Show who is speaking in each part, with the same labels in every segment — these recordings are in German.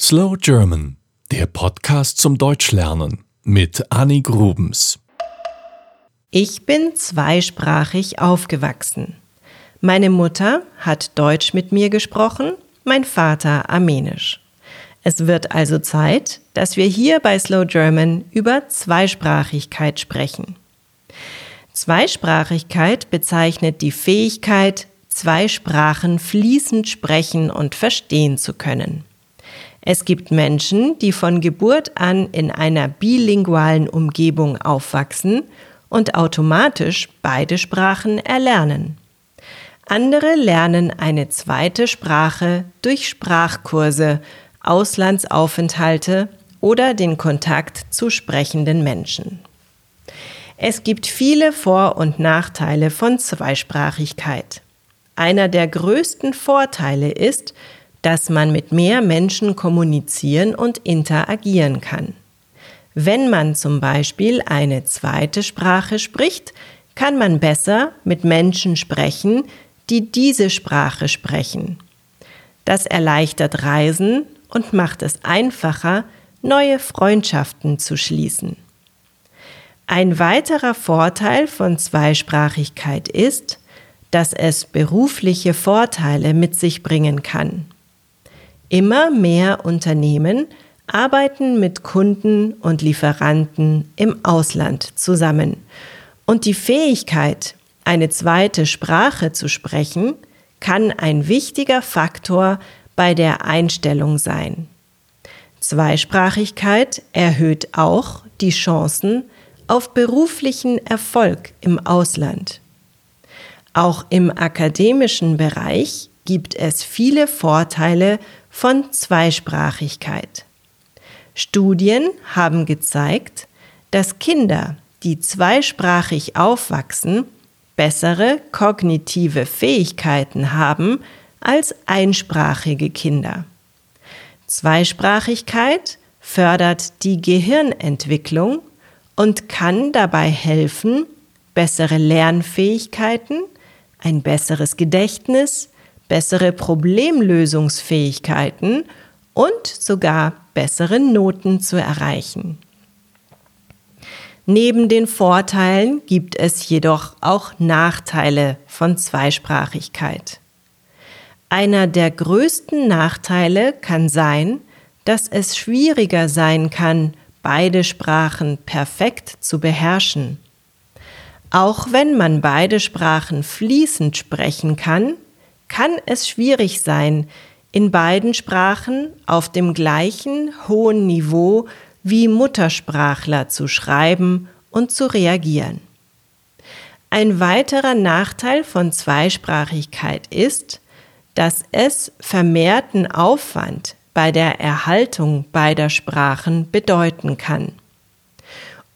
Speaker 1: Slow German, der Podcast zum Deutschlernen mit Annie Grubens.
Speaker 2: Ich bin zweisprachig aufgewachsen. Meine Mutter hat Deutsch mit mir gesprochen, mein Vater Armenisch. Es wird also Zeit, dass wir hier bei Slow German über Zweisprachigkeit sprechen. Zweisprachigkeit bezeichnet die Fähigkeit, zwei Sprachen fließend sprechen und verstehen zu können. Es gibt Menschen, die von Geburt an in einer bilingualen Umgebung aufwachsen und automatisch beide Sprachen erlernen. Andere lernen eine zweite Sprache durch Sprachkurse, Auslandsaufenthalte oder den Kontakt zu sprechenden Menschen. Es gibt viele Vor- und Nachteile von Zweisprachigkeit. Einer der größten Vorteile ist, dass man mit mehr Menschen kommunizieren und interagieren kann. Wenn man zum Beispiel eine zweite Sprache spricht, kann man besser mit Menschen sprechen, die diese Sprache sprechen. Das erleichtert Reisen und macht es einfacher, neue Freundschaften zu schließen. Ein weiterer Vorteil von Zweisprachigkeit ist, dass es berufliche Vorteile mit sich bringen kann. Immer mehr Unternehmen arbeiten mit Kunden und Lieferanten im Ausland zusammen. Und die Fähigkeit, eine zweite Sprache zu sprechen, kann ein wichtiger Faktor bei der Einstellung sein. Zweisprachigkeit erhöht auch die Chancen auf beruflichen Erfolg im Ausland. Auch im akademischen Bereich gibt es viele Vorteile von Zweisprachigkeit. Studien haben gezeigt, dass Kinder, die zweisprachig aufwachsen, bessere kognitive Fähigkeiten haben als einsprachige Kinder. Zweisprachigkeit fördert die Gehirnentwicklung und kann dabei helfen, bessere Lernfähigkeiten, ein besseres Gedächtnis, bessere Problemlösungsfähigkeiten und sogar bessere Noten zu erreichen. Neben den Vorteilen gibt es jedoch auch Nachteile von Zweisprachigkeit. Einer der größten Nachteile kann sein, dass es schwieriger sein kann, beide Sprachen perfekt zu beherrschen. Auch wenn man beide Sprachen fließend sprechen kann, kann es schwierig sein, in beiden Sprachen auf dem gleichen hohen Niveau wie Muttersprachler zu schreiben und zu reagieren. Ein weiterer Nachteil von Zweisprachigkeit ist, dass es vermehrten Aufwand bei der Erhaltung beider Sprachen bedeuten kann.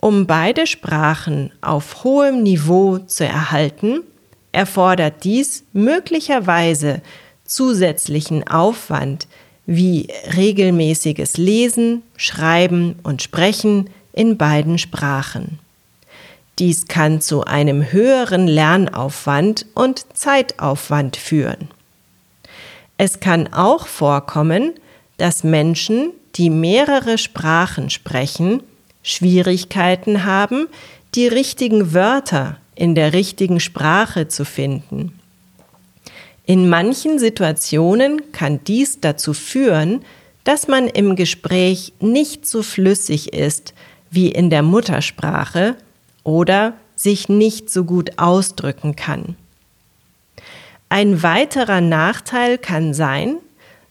Speaker 2: Um beide Sprachen auf hohem Niveau zu erhalten, erfordert dies möglicherweise zusätzlichen Aufwand wie regelmäßiges Lesen, Schreiben und Sprechen in beiden Sprachen. Dies kann zu einem höheren Lernaufwand und Zeitaufwand führen. Es kann auch vorkommen, dass Menschen, die mehrere Sprachen sprechen, Schwierigkeiten haben, die richtigen Wörter in der richtigen Sprache zu finden. In manchen Situationen kann dies dazu führen, dass man im Gespräch nicht so flüssig ist wie in der Muttersprache oder sich nicht so gut ausdrücken kann. Ein weiterer Nachteil kann sein,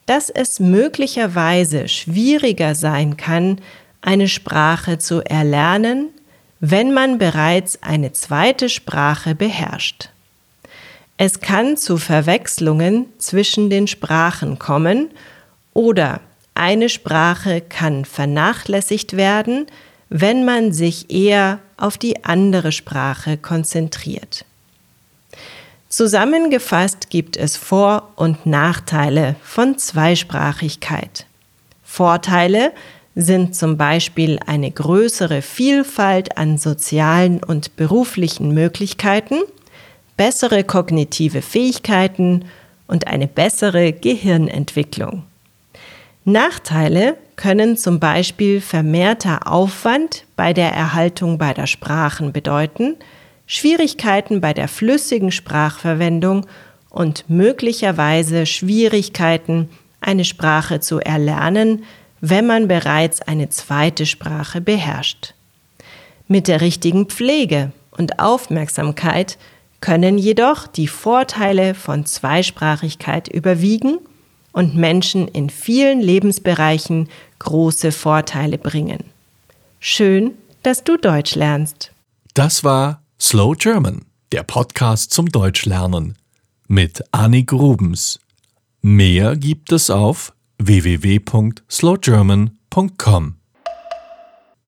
Speaker 2: dass es möglicherweise schwieriger sein kann, eine Sprache zu erlernen, wenn man bereits eine zweite Sprache beherrscht. Es kann zu Verwechslungen zwischen den Sprachen kommen oder eine Sprache kann vernachlässigt werden, wenn man sich eher auf die andere Sprache konzentriert. Zusammengefasst gibt es Vor- und Nachteile von Zweisprachigkeit. Vorteile sind zum Beispiel eine größere Vielfalt an sozialen und beruflichen Möglichkeiten, bessere kognitive Fähigkeiten und eine bessere Gehirnentwicklung. Nachteile können zum Beispiel vermehrter Aufwand bei der Erhaltung beider Sprachen bedeuten, Schwierigkeiten bei der flüssigen Sprachverwendung und möglicherweise Schwierigkeiten, eine Sprache zu erlernen, wenn man bereits eine zweite Sprache beherrscht. Mit der richtigen Pflege und Aufmerksamkeit können jedoch die Vorteile von Zweisprachigkeit überwiegen und Menschen in vielen Lebensbereichen große Vorteile bringen. Schön, dass du Deutsch lernst.
Speaker 1: Das war Slow German, der Podcast zum Deutschlernen mit Annik Rubens. Mehr gibt es auf www.slowgerman.com.